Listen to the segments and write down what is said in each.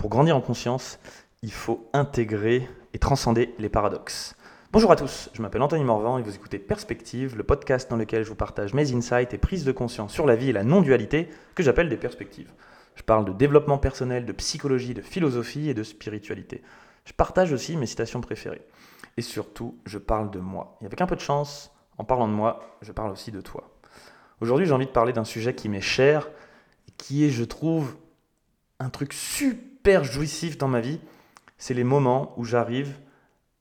Pour grandir en conscience, il faut intégrer et transcender les paradoxes. Bonjour à tous, je m'appelle Anthony Morvan et vous écoutez Perspective, le podcast dans lequel je vous partage mes insights et prises de conscience sur la vie et la non-dualité que j'appelle des perspectives. Je parle de développement personnel, de psychologie, de philosophie et de spiritualité. Je partage aussi mes citations préférées. Et surtout, je parle de moi. Et avec un peu de chance, en parlant de moi, je parle aussi de toi. Aujourd'hui, j'ai envie de parler d'un sujet qui m'est cher qui est, je trouve, un truc super jouissif dans ma vie. C'est les moments où j'arrive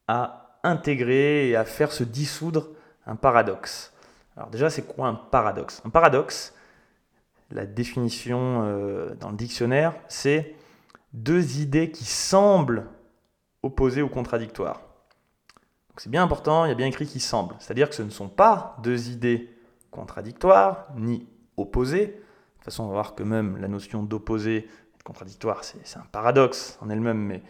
à intégrer et à faire se dissoudre un paradoxe. Alors déjà, c'est quoi un paradoxe? Un paradoxe, la définition euh, dans le dictionnaire, c'est deux idées qui semblent opposées ou contradictoires. C'est bien important, il y a bien écrit qui semblent. C'est-à-dire que ce ne sont pas deux idées contradictoires ni opposées. De toute façon, on va voir que même la notion d'opposé contradictoire, c'est un paradoxe en elle-même, mais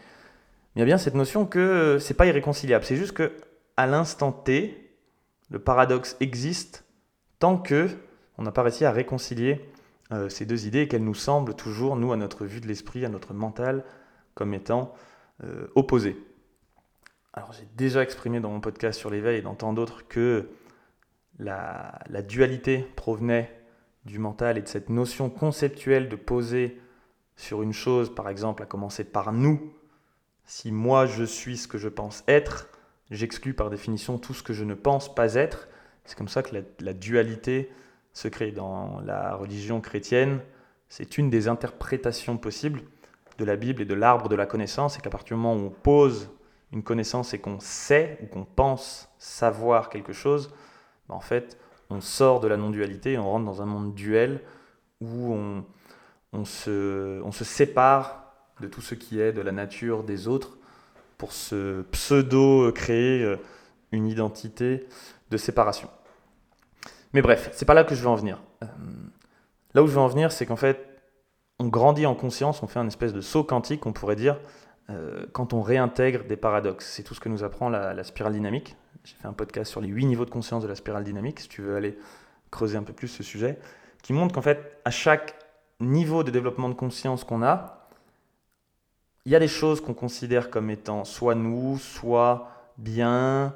il y a bien cette notion que c'est pas irréconciliable. C'est juste que à l'instant T, le paradoxe existe tant que on n'a pas réussi à réconcilier euh, ces deux idées et qu'elles nous semblent toujours, nous, à notre vue de l'esprit, à notre mental, comme étant euh, opposées. Alors j'ai déjà exprimé dans mon podcast sur l'éveil et dans tant d'autres que la, la, dualité provenait du mental et de cette notion conceptuelle de poser sur une chose, par exemple, à commencer par nous. Si moi je suis ce que je pense être, j'exclus par définition tout ce que je ne pense pas être. C'est comme ça que la, dualité se crée dans la religion chrétienne. C'est une des interprétations possibles de la Bible et de l'arbre de la connaissance, et qu'à partir du moment où on pose une connaissance et qu'on sait ou qu'on pense savoir quelque chose, ben en fait, on sort de la non-dualité et on rentre dans un monde duel où on, on, se, sépare de tout ce qui est de la nature des autres pour se pseudo-créer euh, une identité de séparation. Mais bref, c'est pas là que je veux en venir. Euh, là où je veux en venir, c'est qu'en fait, on grandit en conscience, on fait un espèce de saut quantique, on pourrait dire, euh, quand on réintègre des paradoxes. C'est tout ce que nous apprend la, spirale dynamique. J'ai fait un podcast sur les huit niveaux de conscience de la spirale dynamique, si tu veux aller creuser un peu plus ce sujet, qui montre qu'en fait, à chaque niveau de développement de conscience qu'on a, il y a des choses qu'on considère comme étant soit nous, soit bien,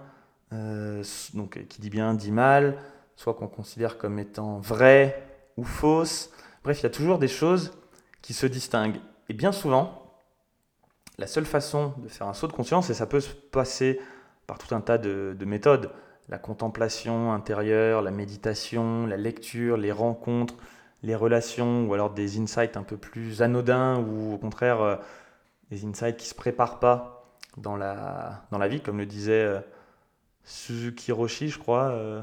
euh, donc qui dit bien dit mal, soit qu'on considère comme étant vraies ou fausses. Bref, il y a toujours des choses qui se distinguent. Et bien souvent, la seule façon de faire un saut de conscience, et ça peut se passer par tout un tas de, méthodes, la contemplation intérieure, la méditation, la lecture, les rencontres, les relations, ou alors des insights un peu plus anodins, ou au contraire euh, des insights qui ne se préparent pas dans la, dans la vie, comme le disait euh, Suzuki Roshi, je crois. Euh,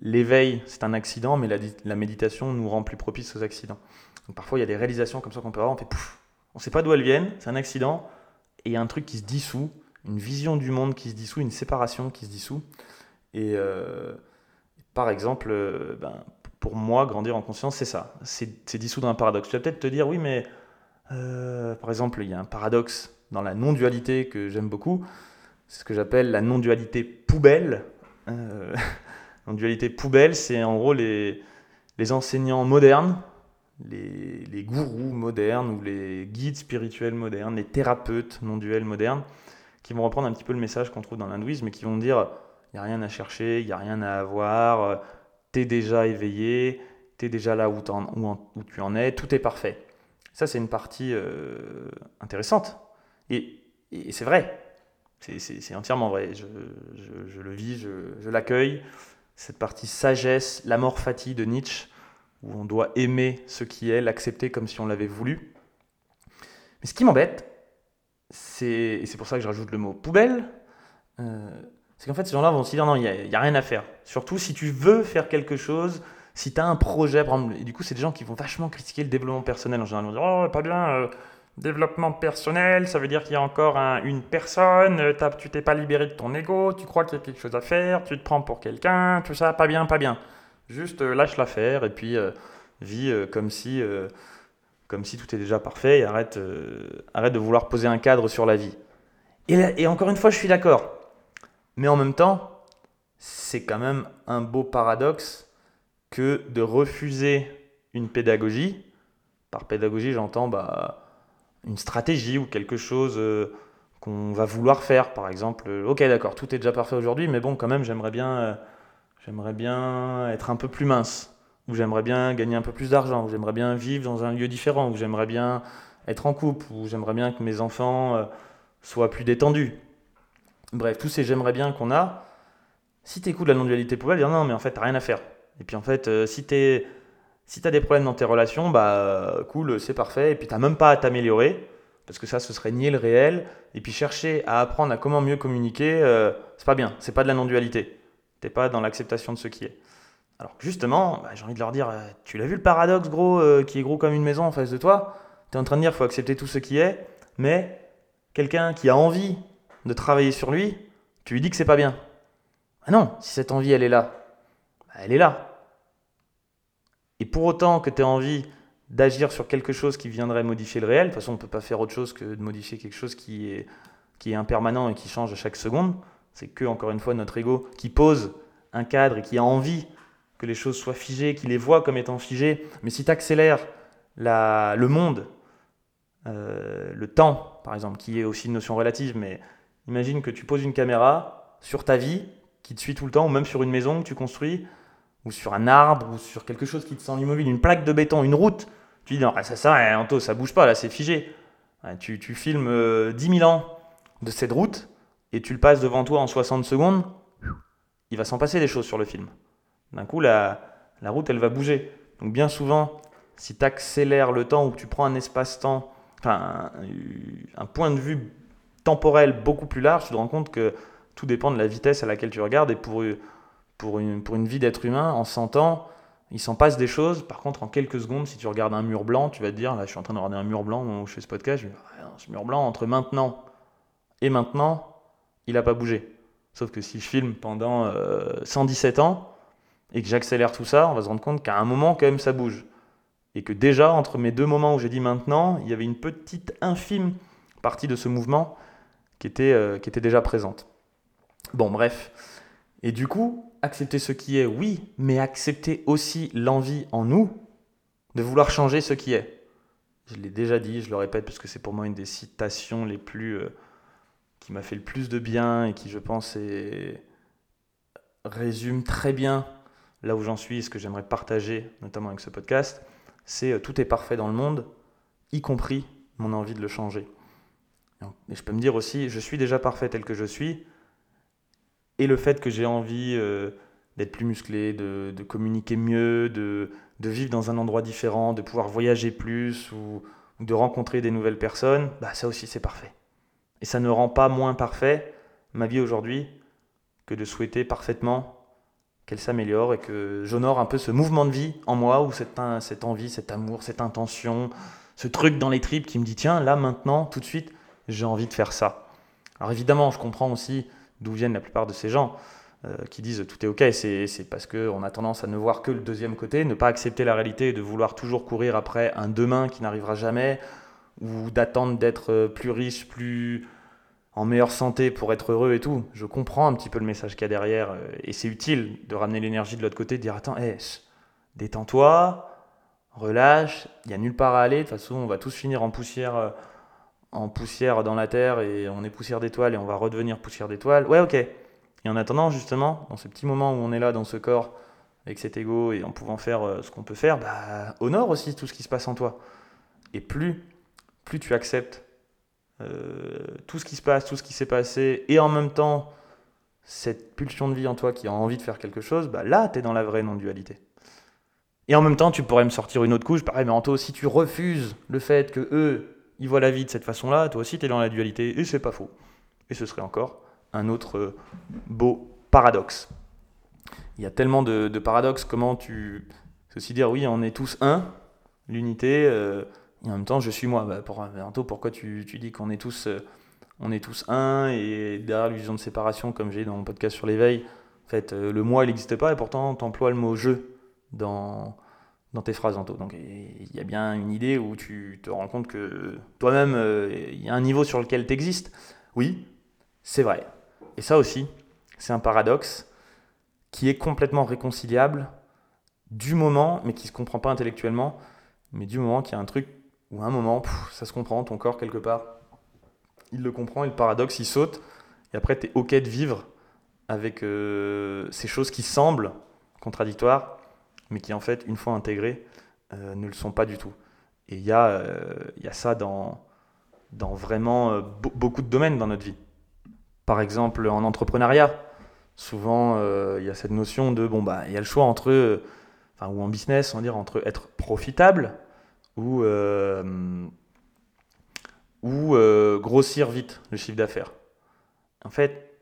l'éveil, c'est un accident, mais la, méditation nous rend plus propices aux accidents. Parfois, il y a des réalisations comme ça qu'on peut avoir, on fait pouf, on ne sait pas d'où elles viennent, c'est un accident, et il y a un truc qui se dissout, une vision du monde qui se dissout, une séparation qui se dissout. Et par exemple, ben, pour moi, grandir en conscience, c'est ça, c'est dissoudre un paradoxe. Tu vas peut-être te dire, oui, mais euh, par exemple, il y a un paradoxe dans la non-dualité que j'aime beaucoup, c'est ce que j'appelle la non-dualité poubelle. non-dualité poubelle, c'est en gros les, les enseignants modernes les, gourous modernes ou les guides spirituels modernes, les thérapeutes non duels modernes, qui vont reprendre un petit peu le message qu'on trouve dans l'hindouisme et qui vont dire il n'y a rien à chercher, il n'y a rien à avoir, tu es déjà éveillé, tu es déjà là où, tu en es, tout est parfait. Ça, c'est une partie euh, intéressante. Et, c'est vrai, c'est entièrement vrai. Je, le vis, je, l'accueille. Cette partie sagesse, la mort fatigue de Nietzsche, où on doit aimer ce qui est, l'accepter comme si on l'avait voulu. Mais ce qui m'embête, c'est, et c'est pour ça que je rajoute le mot poubelle, euh, c'est qu'en fait ces gens-là vont se dire non, il n'y a, rien à faire. Surtout si tu veux faire quelque chose, si tu as un projet, par exemple, et du coup c'est des gens qui vont vachement critiquer le développement personnel en général. Ils vont dire oh, pas bien, euh, développement personnel, ça veut dire qu'il y a encore une personne, euh, tu t'es pas libéré de ton ego, tu crois qu'il y a quelque chose à faire, tu te prends pour quelqu'un, tout ça, pas bien, pas bien. Juste euh, lâche l'affaire et puis euh, vis comme si, comme si tout est déjà parfait et arrête, arrête de vouloir poser un cadre sur la vie. Et encore une fois, je suis d'accord. Mais en même temps, c'est quand même un beau paradoxe que de refuser une pédagogie. Par pédagogie, j'entends bah, une stratégie ou quelque chose euh, qu'on va vouloir faire. Par exemple, euh, ok d'accord, tout est déjà parfait aujourd'hui, mais bon quand même j'aimerais bien, euh, j'aimerais bien être un peu plus mince, ou j'aimerais bien gagner un peu plus d'argent, ou j'aimerais bien vivre dans un lieu différent, ou j'aimerais bien être en couple, ou j'aimerais bien que mes enfants soient plus détendus. Bref, tous ces j'aimerais bien qu'on a, si tu écoutes la non-dualité pour dire non mais en fait t'as rien à faire. Et puis en fait, si tu si tu as des problèmes dans tes relations, bah cool, c'est parfait. Et puis tu n'as même pas à t'améliorer, parce que ça, ce serait nier le réel. Et puis chercher à apprendre à comment mieux communiquer, euh, c'est pas bien, c'est pas de la non-dualité. T'es pas dans l'acceptation de ce qui est. Alors justement, bah, j'ai envie de leur dire, euh, tu l'as vu le paradoxe gros, euh, qui est gros comme une maison en face de toi? Tu es en train de dire, faut accepter tout ce qui est, mais quelqu'un qui a envie de travailler sur lui, tu lui dis que c'est pas bien. Ah non, si cette envie, elle est là, bah, elle est là. Et pour autant que tu aies envie d'agir sur quelque chose qui viendrait modifier le réel, de toute façon on ne peut pas faire autre chose que de modifier quelque chose qui est, qui est impermanent et qui change à chaque seconde, c'est que, encore une fois, notre ego qui pose un cadre et qui a envie que les choses soient figées, qui les voit comme étant figées. Mais si tu accélères le monde, euh, le temps, par exemple, qui est aussi une notion relative, mais imagine que tu poses une caméra sur ta vie qui te suit tout le temps, ou même sur une maison que tu construis, ou sur un arbre, ou sur quelque chose qui te semble immobile, une plaque de béton, une route, tu dis non, ça ça, hein, Anto, ça bouge pas, là c'est figé. Tu, tu filmes 10 euh, 000 ans de cette route et tu le passes devant toi en 60 secondes, il va s'en passer des choses sur le film. D'un coup, la, la route, elle va bouger. Donc bien souvent, si tu accélères le temps ou que tu prends un espace-temps, enfin un, point de vue temporel beaucoup plus large, tu te rends compte que tout dépend de la vitesse à laquelle tu regardes et pour une, pour une vie d'être humain, en 100 ans, il s'en passe des choses. Par contre, en quelques secondes, si tu regardes un mur blanc, tu vas te dire, là, je suis en train de regarder un mur blanc où je fais ce podcast, je vais dire, ce mur blanc, entre maintenant et maintenant, il n'a pas bougé. Sauf que si je filme pendant 117 euh, ans et que j'accélère tout ça, on va se rendre compte qu'à un moment, quand même, ça bouge. Et que déjà, entre mes deux moments où j'ai dit maintenant, il y avait une petite infime partie de ce mouvement qui était, euh, qui était déjà présente. Bon, bref. Et du coup, accepter ce qui est, oui, mais accepter aussi l'envie en nous de vouloir changer ce qui est. Je l'ai déjà dit, je le répète parce que c'est pour moi une des citations les plus euh, qui m'a fait le plus de bien et qui, je pense, résume très bien là où j'en suis et ce que j'aimerais partager, notamment avec ce podcast. C'est euh, tout est parfait dans le monde, y compris mon envie de le changer. Et je peux me dire aussi, je suis déjà parfait tel que je suis, et le fait que j'ai envie euh, d'être plus musclé, de, communiquer mieux, de, vivre dans un endroit différent, de pouvoir voyager plus ou, de rencontrer des nouvelles personnes, bah ça aussi c'est parfait. Et ça ne rend pas moins parfait ma vie aujourd'hui que de souhaiter parfaitement qu'elle s'améliore et que j'honore un peu ce mouvement de vie en moi ou cette, cette envie, cet amour, cette intention, ce truc dans les tripes qui me dit tiens là maintenant tout de suite j'ai envie de faire ça. Alors évidemment je comprends aussi d'où viennent la plupart de ces gens euh, qui disent tout est ok, c'est parce qu'on a tendance à ne voir que le deuxième côté, ne pas accepter la réalité et de vouloir toujours courir après un demain qui n'arrivera jamais, ou d'attendre d'être euh, plus riche, plus en meilleure santé pour être heureux et tout. Je comprends un petit peu le message qu'il y a derrière, euh, et c'est utile de ramener l'énergie de l'autre côté, de dire attends, détends-toi, relâche, il n'y a nulle part à aller, de toute façon on va tous finir en poussière en poussière dans la Terre et on est poussière d'étoiles et on va redevenir poussière d'étoiles. Ouais, ok. Et en attendant, justement, dans ce petit moment où on est là dans ce corps, avec cet ego et en pouvant faire euh, ce qu'on peut faire, bah, honore aussi tout ce qui se passe en toi. Et plus, plus tu acceptes euh, tout ce qui se passe, tout ce qui s'est passé, et en même temps, cette pulsion de vie en toi qui a envie de faire quelque chose, bah là, tu es dans la vraie non-dualité. Et en même temps, tu pourrais me sortir une autre couche, pareil, mais Anto, si tu refuses le fait que eux, ils voient la vie de cette façon-là, toi aussi tu es dans la dualité, et c'est pas faux. Et ce serait encore un autre euh, beau paradoxe. Il y a tellement de, paradoxes, comment tu... Ceci dire, oui, on est tous un, l'unité, euh, et en même temps, je suis moi. Bah, pour, pourquoi tu, dis qu'on est tous... Euh, est tous un, et derrière l'illusion de séparation, comme j'ai dans mon podcast sur l'éveil, en fait, le moi, il n'existe pas, et pourtant, tu emploies le mot je dans, dans tes phrases, Anto. Donc il y a bien une idée où tu te rends compte que toi-même, euh, il y a un niveau sur lequel tu existes. Oui, c'est vrai. Et ça aussi, c'est un paradoxe qui est complètement réconciliable du moment, mais qui ne se comprend pas intellectuellement, mais du moment qu'il y a un truc où à un moment, ça se comprend, ton corps quelque part, il le comprend et le paradoxe, il saute. Et après, tu es OK de vivre avec euh, ces choses qui semblent contradictoires, mais qui en fait, une fois intégrées, euh, ne le sont pas du tout. Et il y, a, y a ça dans, dans vraiment beaucoup de domaines dans notre vie. Par exemple, en entrepreneuriat, souvent, il y a cette notion de, bon, bah, il y a le choix entre ou en business, on va dire, entre être profitable ou, euh, ou euh, grossir vite le chiffre d'affaires. En fait,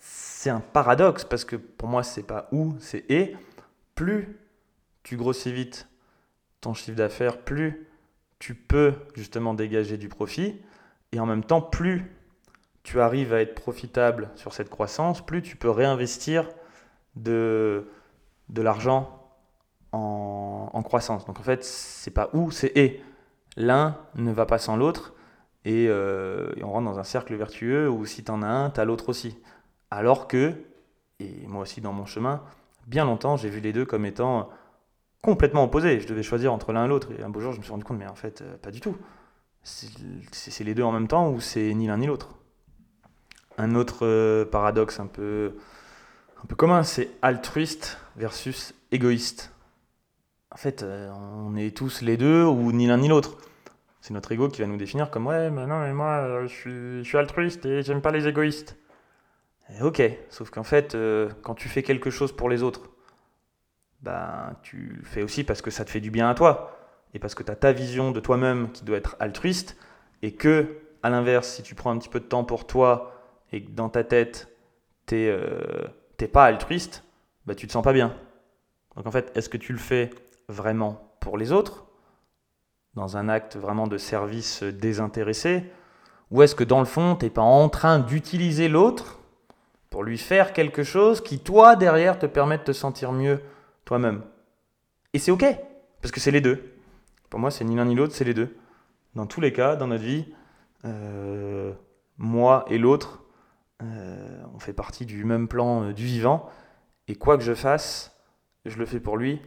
c'est un paradoxe parce que pour moi, c'est pas ou, c'est et. Plus tu grossis vite ton chiffre d'affaires, plus tu peux justement dégager du profit. Et en même temps, plus tu arrives à être profitable sur cette croissance, plus tu peux réinvestir de, l'argent en, croissance. Donc en fait, c'est pas ou, c'est et. L'un ne va pas sans l'autre euh, et, on rentre dans un cercle vertueux où si tu en as un, tu as l'autre aussi. Alors que, et moi aussi dans mon chemin, bien longtemps, j'ai vu les deux comme étant complètement opposés. Je devais choisir entre l'un et l'autre. Et un beau jour, je me suis rendu compte, mais en fait, euh, pas du tout. C'est les deux en même temps ou c'est ni l'un ni l'autre. Un autre euh, paradoxe un peu, un peu commun, c'est altruiste versus égoïste en fait, euh, on est tous les deux ou ni l'un ni l'autre. C'est notre ego qui va nous définir comme ouais, mais non, mais moi, euh, je, suis, altruiste et j'aime pas les égoïstes. Ok, sauf qu'en fait, euh, quand tu fais quelque chose pour les autres, ben, tu le fais aussi parce que ça te fait du bien à toi et parce que tu ta vision de toi-même qui doit être altruiste et que, à l'inverse, si tu prends un petit peu de temps pour toi et que dans ta tête, tu n'es pas altruiste, bah, tu te sens pas bien. Donc en fait, est-ce que tu le fais vraiment pour les autres, dans un acte vraiment de service désintéressé, ou est-ce que dans le fond, tu n'es pas en train d'utiliser l'autre pour lui faire quelque chose qui, toi, derrière, te permet de te sentir mieux toi-même Et c'est OK, parce que c'est les deux. Pour moi, c'est ni l'un ni l'autre, c'est les deux. Dans tous les cas, dans notre vie, euh, moi et l'autre, euh, on fait partie du même plan euh, du vivant, et quoi que je fasse, je le fais pour lui,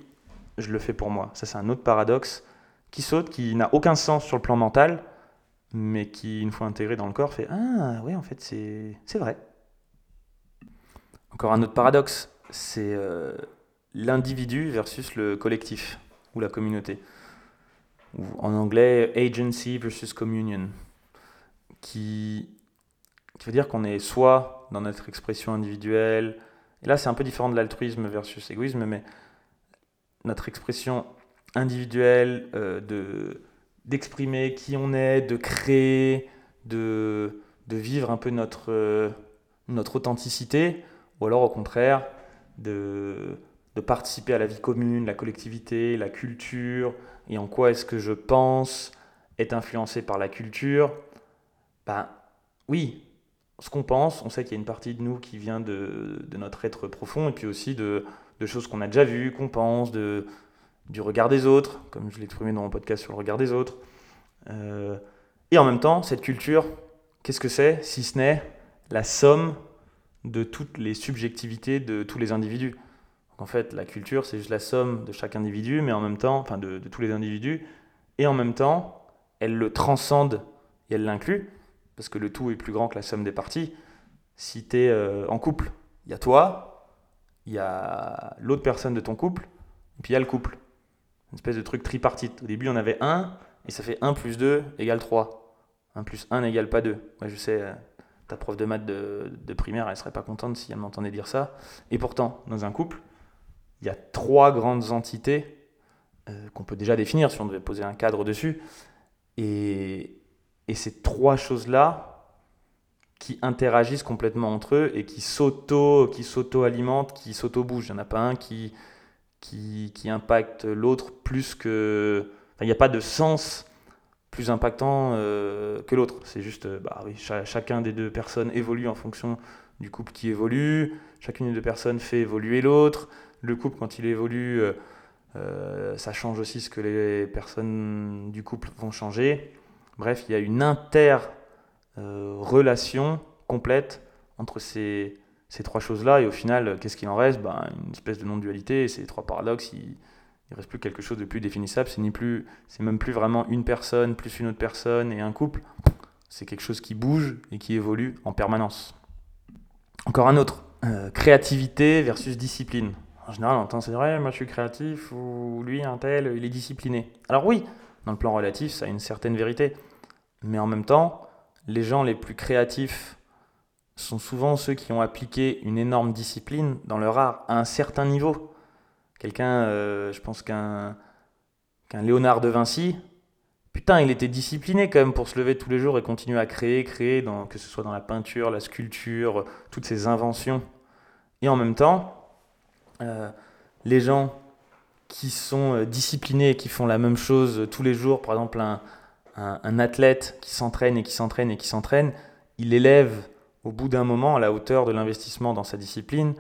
je le fais pour moi. Ça, c'est un autre paradoxe qui saute, qui n'a aucun sens sur le plan mental, mais qui, une fois intégré dans le corps, fait Ah, oui, en fait, c'est vrai. Encore un autre paradoxe, c'est euh, l'individu versus le collectif ou la communauté. En anglais, agency versus communion. Qui, qui veut dire qu'on est soit dans notre expression individuelle, et là c'est un peu différent de l'altruisme versus égoïsme, mais notre expression individuelle, euh, de, d'exprimer qui on est, de créer, de, de vivre un peu notre, euh, notre authenticité, ou alors au contraire de, de participer à la vie commune, la collectivité, la culture, et en quoi est-ce que je pense est influencé par la culture. Ben oui, ce qu'on pense, on sait qu'il y a une partie de nous qui vient de, de notre être profond, et puis aussi de, de choses qu'on a déjà vues, qu'on pense, de, du regard des autres, comme je l'ai exprimé dans mon podcast sur le regard des autres. Euh, et en même temps, cette culture, qu'est-ce que c'est si ce n'est la somme de toutes les subjectivités de tous les individus en fait, la culture, c'est juste la somme de chaque individu, mais en même temps, enfin de, tous les individus, et en même temps, elle le transcende et elle l'inclut, parce que le tout est plus grand que la somme des parties. Si tu es euh, en couple, il y a toi, il y a l'autre personne de ton couple, et puis il y a le couple. Une espèce de truc tripartite. Au début, on avait 1, et ça fait 1 plus 2 égale 3. 1 plus 1 n'égale pas 2. Moi, je sais, euh, ta prof de maths de, primaire, elle serait pas contente si elle m'entendait dire ça. Et pourtant, dans un couple, il y a trois grandes entités euh, qu'on peut déjà définir si on devait poser un cadre dessus. Et, ces trois choses-là, qui interagissent complètement entre eux et qui s'auto qui s'auto alimentent qui s'auto bougent il n'y en a pas un qui impacte l'autre plus que il n'y a pas de sens plus impactant euh, que l'autre c'est juste bah oui chacun des deux personnes évolue en fonction du couple qui évolue chacune des deux personnes fait évoluer l'autre le couple quand il évolue euh, euh, ça change aussi ce que les personnes du couple vont changer bref il y a une inter euh, relation complète entre ces, ces trois choses-là. Et au final, qu'est-ce qu'il en reste? Ben, Une espèce de non-dualité. Ces trois paradoxes, il reste plus quelque chose de plus définissable. C'est ni plus, c'est même plus vraiment une personne plus une autre personne et un couple. C'est quelque chose qui bouge et qui évolue en permanence. Encore un autre, euh, créativité versus discipline. En général, on entend c'est vrai, moi je suis créatif ou lui un tel, il est discipliné. Alors oui, dans le plan relatif, ça a une certaine vérité, mais en même temps, les gens les plus créatifs sont souvent ceux qui ont appliqué une énorme discipline dans leur art à un certain niveau. Quelqu'un, euh, je pense qu'un qu'un Léonard de Vinci, putain, il était discipliné quand même pour se lever tous les jours et continuer à créer, créer, que ce soit dans la peinture, la sculpture, toutes ces inventions. Et en même temps, euh, les gens qui sont euh, disciplinés et qui font la même chose tous les jours, par exemple un, un, athlète qui s'entraîne et qui s'entraîne et qui s'entraîne, il élève au bout d'un moment à la hauteur de l'investissement dans sa discipline,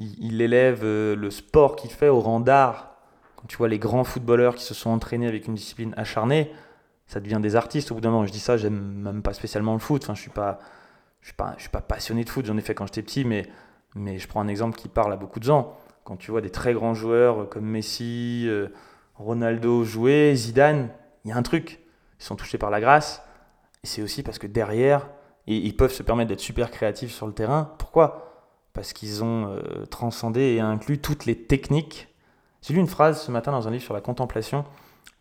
il, élève euh, le sport qu'il fait au rang d'art. Quand tu vois les grands footballeurs qui se sont entraînés avec une discipline acharnée, ça devient des artistes au bout d'un moment. Je dis ça, j'aime même pas spécialement le foot. Enfin, je suis pas, je suis pas, je suis pas passionné de foot. J'en ai fait quand j'étais petit, mais, mais je prends un exemple qui parle à beaucoup de gens. Quand tu vois des très grands joueurs comme Messi, euh, Ronaldo jouer, Zidane, il y a un truc. Ils sont touchés par la grâce. Et c'est aussi parce que derrière, ils peuvent se permettre d'être super créatifs sur le terrain. Pourquoi? Parce qu'ils ont euh, transcendé et inclus toutes les techniques. J'ai lu une phrase ce matin dans un livre sur la contemplation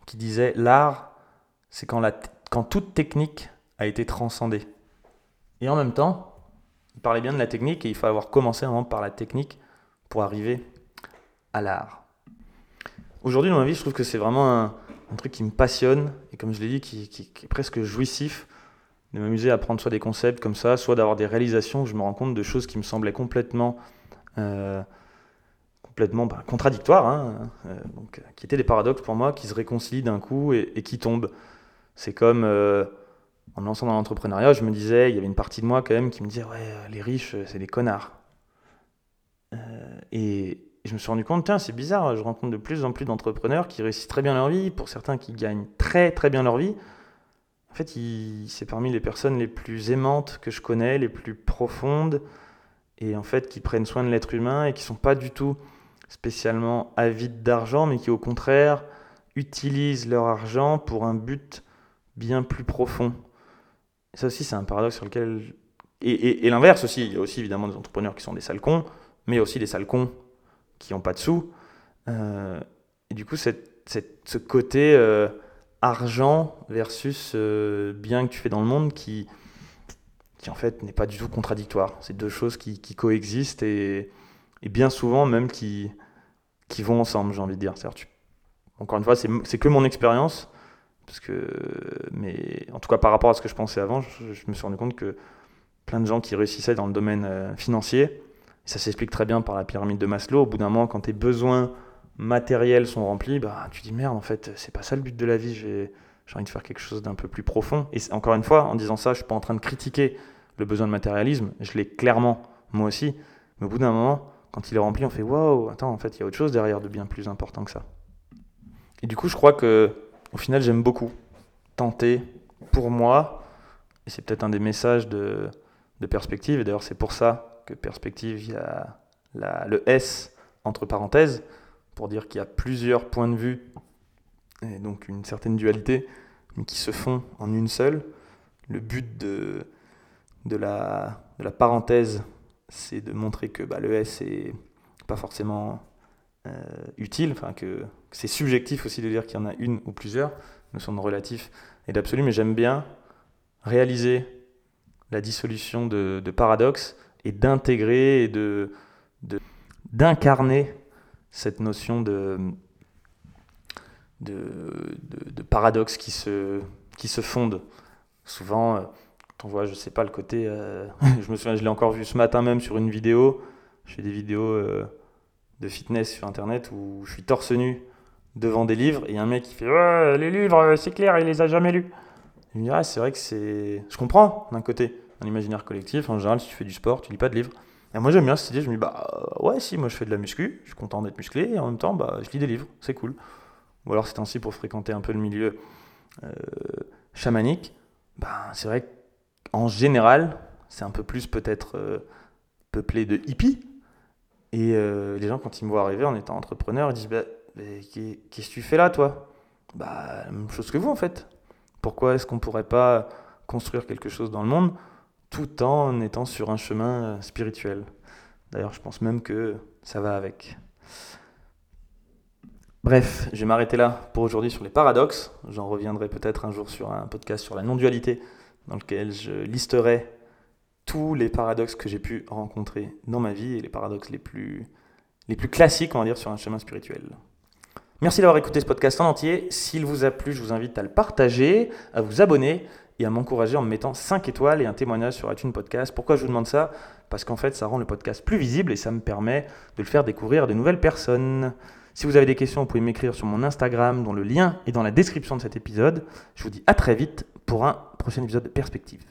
qui disait L'art, c'est quand, toute technique a été transcendée. Et en même temps, il parlait bien de la technique et il faut avoir commencé moment par la technique pour arriver à l'art. Aujourd'hui, dans ma vie, je trouve que c'est vraiment un, truc qui me passionne et, comme je l'ai dit, qui, est presque jouissif de m'amuser à prendre soit des concepts comme ça, soit d'avoir des réalisations où je me rends compte de choses qui me semblaient complètement, euh, complètement bah, contradictoires, hein, euh, donc, qui étaient des paradoxes pour moi, qui se réconcilient d'un coup et, qui tombent. C'est comme euh, en me lançant dans l'entrepreneuriat, je me disais, il y avait une partie de moi quand même qui me disait, ouais, les riches, c'est des connards. et, je me suis rendu compte, tiens, c'est bizarre, je rencontre de plus en plus d'entrepreneurs qui réussissent très bien leur vie, pour certains qui gagnent très très bien leur vie, en fait, c'est parmi les personnes les plus aimantes que je connais, les plus profondes, et en fait qui prennent soin de l'être humain et qui sont pas du tout spécialement avides d'argent, mais qui au contraire utilisent leur argent pour un but bien plus profond. Ça aussi, c'est un paradoxe sur lequel... Et, l'inverse aussi, il y a aussi évidemment des entrepreneurs qui sont des sales cons, mais aussi des sales cons qui n'ont pas de sous. Euh, et du coup, ce côté... Euh, argent versus euh, bien que tu fais dans le monde qui, qui en fait n'est pas du tout contradictoire. C'est deux choses qui, coexistent et, et, bien souvent même qui, qui vont ensemble, j'ai envie de dire. Tu, encore une fois, c'est que mon expérience, parce que, mais en tout cas par rapport à ce que je pensais avant, je, me suis rendu compte que plein de gens qui réussissaient dans le domaine euh, financier, ça s'explique très bien par la pyramide de Maslow, au bout d'un moment, quand tes besoins matériels sont remplis, bah, tu dis merde, en fait, c'est pas ça le but de la vie, j'ai envie de faire quelque chose d'un peu plus profond. Et encore une fois, en disant ça, je suis pas en train de critiquer le besoin de matérialisme, je l'ai clairement, moi aussi, mais au bout d'un moment, quand il est rempli, on fait waouh, attends, en fait, il y a autre chose derrière de bien plus important que ça. Et du coup, je crois que, au final, j'aime beaucoup tenter pour moi, et c'est peut-être un des messages de, de perspective, et d'ailleurs, c'est pour ça que perspective, il y a la, le S entre parenthèses, pour dire qu'il y a plusieurs points de vue, et donc une certaine dualité, mais qui se font en une seule. Le but de, de, la, de la parenthèse, c'est de montrer que bah, le S est pas forcément euh, utile, enfin que, c'est subjectif aussi de dire qu'il y en a une ou plusieurs, notion de relatif et d'absolu, mais j'aime bien réaliser la dissolution de, paradoxes et d'intégrer et de d'incarner cette notion de, de, paradoxe qui se, qui se fonde. Souvent, euh, on voit, je sais pas, le côté. Euh, je me souviens, je l'ai encore vu ce matin même sur une vidéo. Je fais des vidéos euh, de fitness sur internet où je suis torse nu devant des livres et un mec qui fait Ouais, les livres, c'est clair, il les a jamais lus. Il me dit Ah, c'est vrai que c'est. Je comprends d'un côté, un imaginaire collectif. En général, si tu fais du sport, tu lis pas de livres. Et moi j'aime bien cette idée, je me dis bah ouais si moi je fais de la muscu, je suis content d'être musclé et en même temps bah je lis des livres, c'est cool. Ou alors c'est ainsi pour fréquenter un peu le milieu euh, chamanique, bah c'est vrai qu'en général c'est un peu plus peut-être euh, peuplé de hippies. Et euh, les gens quand ils me voient arriver en étant entrepreneur, ils disent bah qu'est-ce que tu fais là, toi? Bah, la même chose que vous, en fait. Pourquoi est-ce qu'on pourrait pas construire quelque chose dans le monde? Tout en étant sur un chemin euh, spirituel D'ailleurs, je pense même que ça va avec. Bref, je vais m'arrêter là pour aujourd'hui sur les paradoxes. J'en reviendrai peut-être un jour sur un podcast sur la non-dualité, dans lequel je listerai tous les paradoxes que j'ai pu rencontrer dans ma vie et les paradoxes les plus, les plus classiques, on va dire, sur un chemin spirituel. Merci d'avoir écouté ce podcast en entier. S'il vous a plu, je vous invite à le partager, à vous abonner et à m'encourager en me mettant 5 étoiles et un témoignage sur iTunes Podcast. Pourquoi je vous demande ça? Parce qu'en fait, ça rend le podcast plus visible et ça me permet de le faire découvrir à de nouvelles personnes. Si vous avez des questions, vous pouvez m'écrire sur mon Instagram, dont le lien est dans la description de cet épisode. Je vous dis à très vite pour un prochain épisode de Perspective.